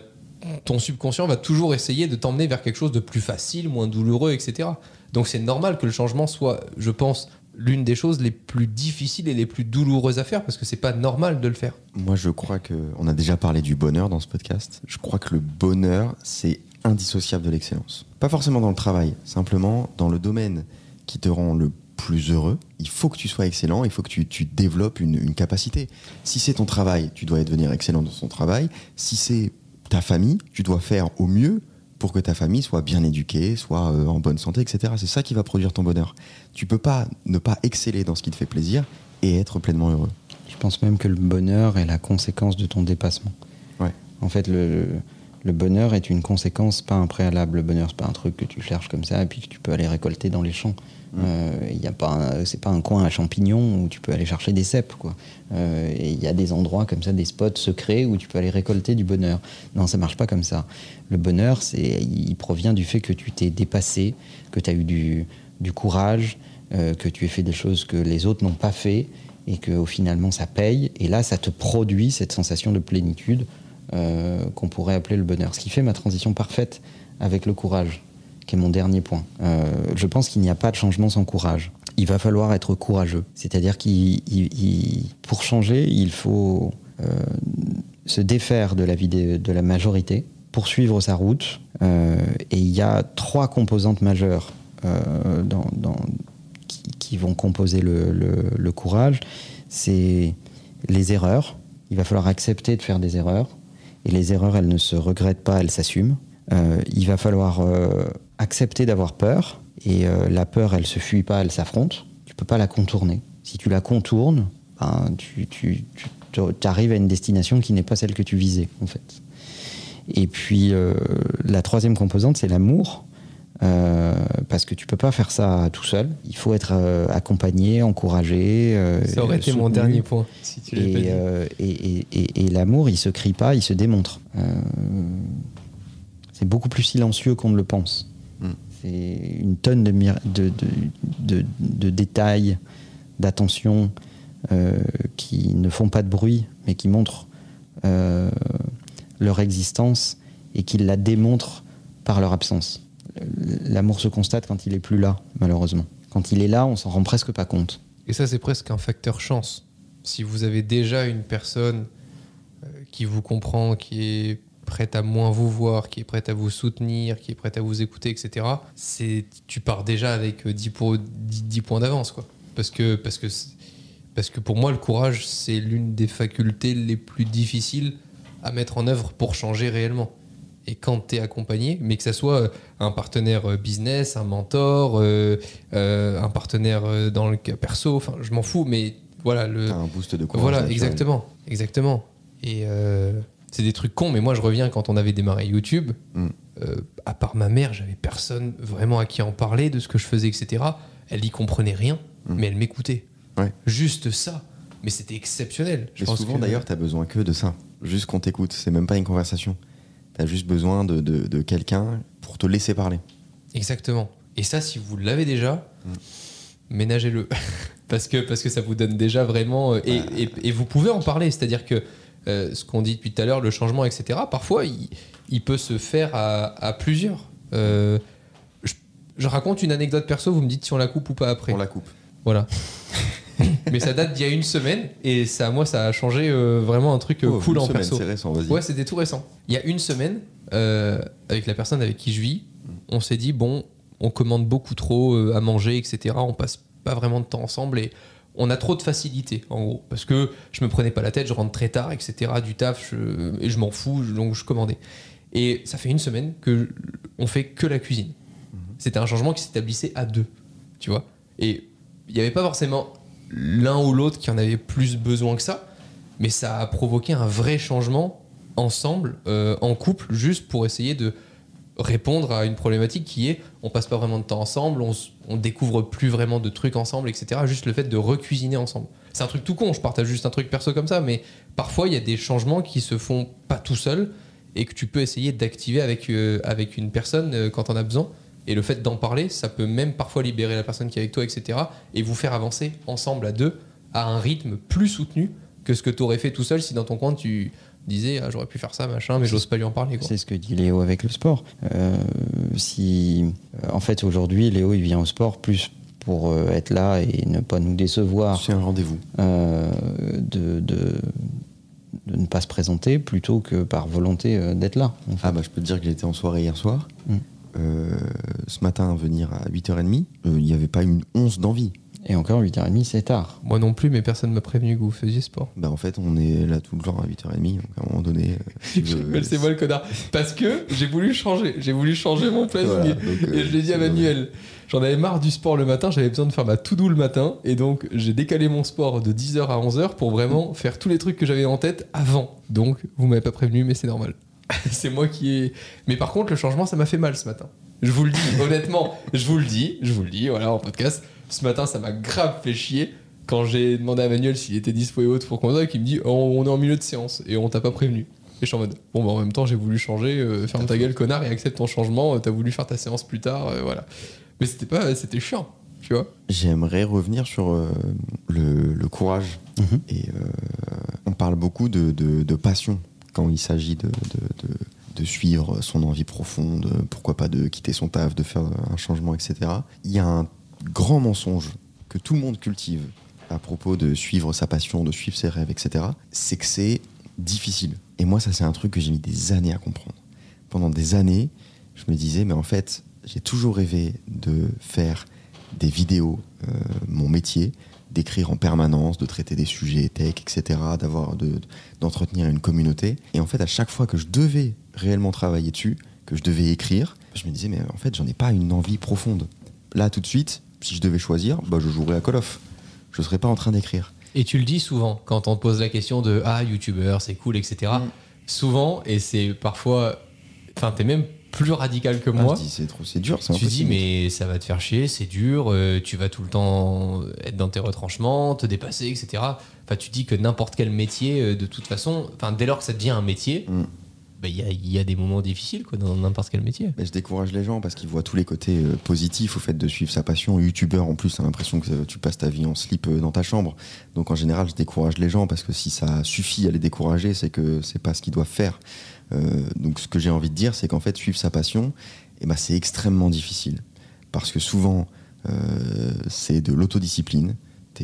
ton subconscient va toujours essayer de t'emmener vers quelque chose de plus facile, moins douloureux, etc. Donc c'est normal que le changement soit, je pense, l'une des choses les plus difficiles et les plus douloureuses à faire parce que c'est pas normal de le faire. Moi, je crois que on a déjà parlé du bonheur dans ce podcast. Je crois que le bonheur, c'est indissociable de l'excellence. Pas forcément dans le travail, simplement dans le domaine qui te rend le plus heureux. Il faut que tu sois excellent, il faut que tu, tu développes une, une capacité. Si c'est ton travail, tu dois devenir excellent dans ton travail. Si c'est ta famille, tu dois faire au mieux pour que ta famille soit bien éduquée, soit euh, en bonne santé, etc. C'est ça qui va produire ton bonheur. Tu peux pas ne pas exceller dans ce qui te fait plaisir et être pleinement heureux. Je pense même que le bonheur est la conséquence de ton dépassement. Ouais. En fait, le, le bonheur est une conséquence, pas un préalable. Le bonheur, c'est pas un truc que tu cherches comme ça et puis que tu peux aller récolter dans les champs. Euh, Il y a pas, c'est pas un coin à champignons où tu peux aller chercher des cèpes, quoi. Euh, il y a des endroits comme ça, des spots secrets où tu peux aller récolter du bonheur. Non, ça marche pas comme ça. Le bonheur, c'est, il provient du fait que tu t'es dépassé, que tu as eu du, courage, euh, que tu aies fait des choses que les autres n'ont pas fait et que finalement ça paye. Et là, ça te produit cette sensation de plénitude euh, qu'on pourrait appeler le bonheur. Ce qui fait ma transition parfaite avec le courage, qui est mon dernier point. Euh, je pense qu'il n'y a pas de changement sans courage. Il va falloir être courageux. C'est-à-dire qu'il, il- il- pour changer, il faut euh, se défaire de la vie de, de la majorité, poursuivre sa route. Euh, et il y a trois composantes majeures dans, qui, qui vont composer le, le- courage. C'est les erreurs. Il va falloir accepter de faire des erreurs. Et les erreurs, elles ne se regrettent pas, elles s'assument. Il va falloir accepter d'avoir peur. Et euh, la peur, elle se fuit pas, elle s'affronte. Tu peux pas la contourner. Si tu la contournes, ben, tu, tu, tu arrives à une destination qui n'est pas celle que tu visais, en fait. Et puis, euh, la troisième composante, c'est l'amour. Euh, parce que tu peux pas faire ça tout seul. Il faut être euh, accompagné, encouragé. euh, Ça aurait été mon dernier point. Si tu pas Et, dit. et, et- et- l'amour, il se crie pas, il se démontre. C'est beaucoup plus silencieux qu'on ne le pense. C'est une tonne de- de- de détails, d'attention euh, qui ne font pas de bruit, mais qui montrent euh, leur existence et qui la démontrent par leur absence. L'amour se constate quand il est plus là, malheureusement. Quand il est là, on s'en rend presque pas compte. Et ça, c'est presque un facteur chance. Si vous avez déjà une personne euh, qui vous comprend, qui est prête à moins vous voir, qui est prête à vous soutenir, qui est prête à vous écouter, etc., c'est, tu pars déjà avec euh, 10, pour- 10 10 points d'avance. Quoi. Parce, que, parce, que, parce que pour moi, le courage, c'est l'une des facultés les plus difficiles à mettre en œuvre pour changer réellement. Et quand tu es accompagné, mais que ça soit euh, un partenaire euh, business, un mentor, euh, euh, un partenaire euh, dans le cas perso, enfin, je m'en fous, mais voilà, le, un boost de courage. voilà, naturel. exactement, exactement. Et euh, c'est des trucs cons, mais moi je reviens quand on avait démarré YouTube. Mm. euh, à part ma mère, j'avais personne vraiment à qui en parler de ce que je faisais, etc. Elle y comprenait rien, Mm. mais elle m'écoutait. Ouais. Juste ça. Mais c'était exceptionnel. Je Mais pense souvent que- d'ailleurs, t'as besoin que de ça. Juste qu'on t'écoute. C'est même pas une conversation. T'as juste besoin de, de- de quelqu'un pour te laisser parler. Exactement. Et ça, si vous l'avez déjà, ménagez-le. parce, que, parce que ça vous donne déjà vraiment. euh, et, et- et vous pouvez en parler. C'est-à-dire que euh, ce qu'on dit depuis tout à l'heure, le changement, etc., parfois, il, il peut se faire à, à plusieurs. Euh, je, je raconte une anecdote perso, vous me dites si on la coupe ou pas après. On la coupe. Voilà. Mais ça date d'il y a une semaine et ça, moi, ça a changé euh, vraiment un truc Oh, cool une en semaine, perso. C'est récent, vas-y. Ouais, c'était tout récent. Il y a une semaine, avec la personne avec qui je vis, on s'est dit bon, on commande beaucoup trop à manger, etc. On passe pas vraiment de temps ensemble et on a trop de facilité, en gros. Parce que je me prenais pas la tête, je rentre très tard, etc. Du taf, je- et je m'en fous, je- donc je commandais. Et ça fait une semaine que on fait que la cuisine. C'était un changement qui s'établissait à deux, tu vois. Et il n'y avait pas forcément l'un ou l'autre qui en avait plus besoin que ça, mais ça a provoqué un vrai changement ensemble, euh, en couple, juste pour essayer de répondre à une problématique qui est on passe pas vraiment de temps ensemble, on, découvre plus vraiment de trucs ensemble, etc. Juste le fait de recuisiner ensemble. C'est un truc tout con, je partage juste un truc perso comme ça, mais parfois il y a des changements qui se font pas tout seul et que tu peux essayer d'activer avec, euh, une personne euh, quand on a besoin. Et le fait d'en parler, ça peut même parfois libérer la personne qui est avec toi, etc. Et vous faire avancer ensemble à deux à un rythme plus soutenu que ce que tu aurais fait tout seul si dans ton coin tu disais ah, j'aurais pu faire ça, machin, mais j'ose pas lui en parler. Quoi. C'est ce que dit Léo avec le sport. Euh, si, euh, en fait, aujourd'hui, Léo, il vient au sport plus pour euh, être là et ne pas nous décevoir, C'est un rendez-vous. euh, de, de, de ne pas se présenter, plutôt que par volonté d'être là. en fait. Ah bah je peux te dire que j'étais en soirée hier soir. Mm. Euh, ce matin, venir à 8h30, euh, il n'y avait pas une once d'envie. Et encore 8h30, c'est tard. Moi non plus, mais personne m'a prévenu que vous faisiez sport. Bah en fait, on est là tout le temps à 8h30, donc à un moment donné... euh, si c'est moi le connard. Parce que j'ai voulu changer. J'ai voulu changer mon planning. Voilà, donc, euh, et je l'ai dit à Manuel. J'en avais marre du sport le matin. J'avais besoin de faire ma to-do le matin. Et donc, j'ai décalé mon sport de 10h à 11h pour vraiment faire tous les trucs que j'avais en tête avant. Donc, vous m'avez pas prévenu, mais c'est normal. c'est moi qui ai. Mais par contre, le changement, ça m'a fait mal ce matin. Je vous le dis, honnêtement. Je vous le dis. Je vous le dis, voilà, en podcast. Ce matin, ça m'a grave fait chier. Quand j'ai demandé à Manuel s'il était dispo et autres pour qu'on qui me dit oh, on est en milieu de séance et on t'a pas prévenu. Et je suis en mode, bon, bah, en même temps, j'ai voulu changer, euh, ferme ta gueule, connard, et accepte ton changement, euh, t'as voulu faire ta séance plus tard, euh, voilà. Mais c'était pas, c'était chiant, tu vois. J'aimerais revenir sur euh, le, le courage. Mhm. Et euh, on parle beaucoup de, de- de passion quand il s'agit de, de- de- de suivre son envie profonde, pourquoi pas de quitter son taf, de faire un changement, etc. Il y a un grand mensonge que tout le monde cultive à propos de suivre sa passion, de suivre ses rêves, etc. C'est que c'est difficile. Et moi, ça, c'est un truc que j'ai mis des années à comprendre. Pendant des années, je me disais, mais en fait, j'ai toujours rêvé de faire des vidéos, euh, mon métier, d'écrire en permanence, de traiter des sujets tech, etc., d'avoir, de- d'entretenir une communauté. Et en fait, à chaque fois que je devais réellement travailler dessus, que je devais écrire, je me disais, mais en fait, j'en ai pas une envie profonde. Là, tout de suite, si je devais choisir, bah, je jouerais à Call of. Je serais pas en train d'écrire. Et tu le dis souvent quand on te pose la question de ah, youtubeur, c'est cool, etc. Souvent, et c'est parfois. Enfin, t'es même plus radical que Ah, moi. c'est trop, c'est dur, Tu dis, mais ça va te faire chier, c'est dur, euh, tu vas tout le temps être dans tes retranchements, te dépasser, etc. Enfin, tu dis que n'importe quel métier, euh, de toute façon, enfin, dès lors que ça devient un métier, Mm. Bah, y, a, des moments difficiles quoi, dans n'importe quel métier. Je décourage les gens parce qu'ils voient tous les côtés euh, positifs au fait de suivre sa passion. Youtubeur en plus, a l'impression que euh, tu passes ta vie en slip euh, dans ta chambre. Donc en général, je décourage les gens parce que si ça suffit à les décourager, c'est que c'est pas ce qu'ils doivent faire. Donc ce que j'ai envie de dire, c'est qu'en fait, suivre sa passion, eh ben, c'est extrêmement difficile. Parce que souvent, c'est de l'autodiscipline.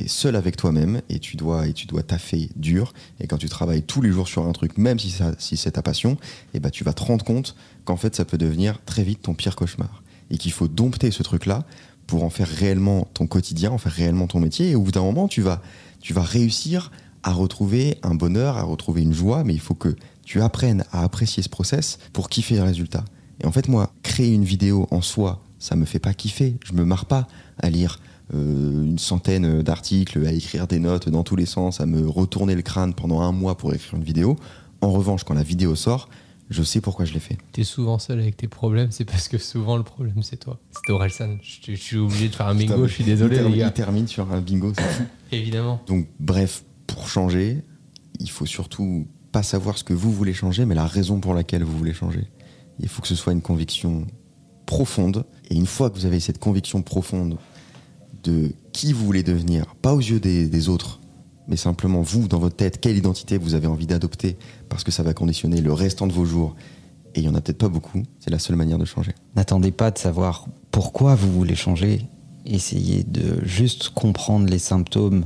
Seul avec toi-même et tu dois et tu dois taffer dur. Et quand tu travailles tous les jours sur un truc, même si, si c'est ta passion, eh ben, tu vas te rendre compte qu'en fait, ça peut devenir très vite ton pire cauchemar. Et qu'il faut dompter ce truc-là pour en faire réellement ton quotidien, en faire réellement ton métier. Et au bout d'un moment, tu vas, tu vas réussir à retrouver un bonheur, à retrouver une joie, mais il faut que tu apprennes à apprécier ce process pour kiffer le résultat. Et en fait, moi, créer une vidéo en soi, ça me fait pas kiffer. Je me marre pas à lire une centaine d'articles, à écrire des notes dans tous les sens, à me retourner le crâne pendant un mois pour écrire une vidéo. En revanche, quand la vidéo sort, je sais pourquoi je l'ai fait. T'es souvent seul avec tes problèmes, c'est parce que souvent le problème c'est toi. C'était Orelsan. Je, je suis obligé de faire un bingo, je suis désolé il termine- les gars. Il termine sur un bingo, c'est. Évidemment. Donc, bref, pour changer, il faut surtout pas savoir ce que vous voulez changer, mais la raison pour laquelle vous voulez changer. Il faut que ce soit une conviction profonde. Et une fois que vous avez cette conviction profonde de qui vous voulez devenir, pas aux yeux des, autres, mais simplement vous, dans votre tête, quelle identité vous avez envie d'adopter, parce que ça va conditionner le restant de vos jours. Et il y en a peut-être pas beaucoup, c'est la seule manière de changer. N'attendez pas de savoir pourquoi vous voulez changer. Essayez de juste comprendre les symptômes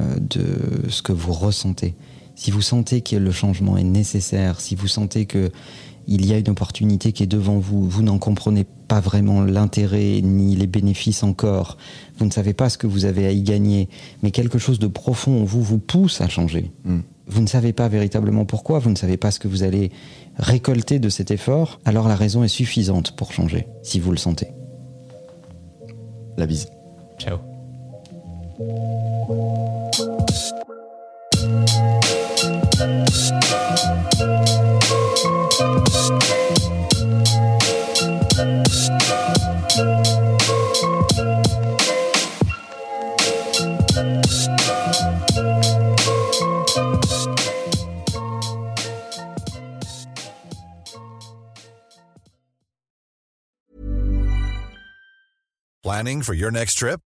euh, de ce que vous ressentez. Si vous sentez que le changement est nécessaire, si vous sentez que il y a une opportunité qui est devant vous, vous n'en comprenez pas vraiment l'intérêt ni les bénéfices encore, vous ne savez pas ce que vous avez à y gagner, mais quelque chose de profond en vous vous pousse à changer. Mm. Vous ne savez pas véritablement pourquoi, vous ne savez pas ce que vous allez récolter de cet effort, alors la raison est suffisante pour changer, si vous le sentez. La bise. Ciao. Planning for your next trip?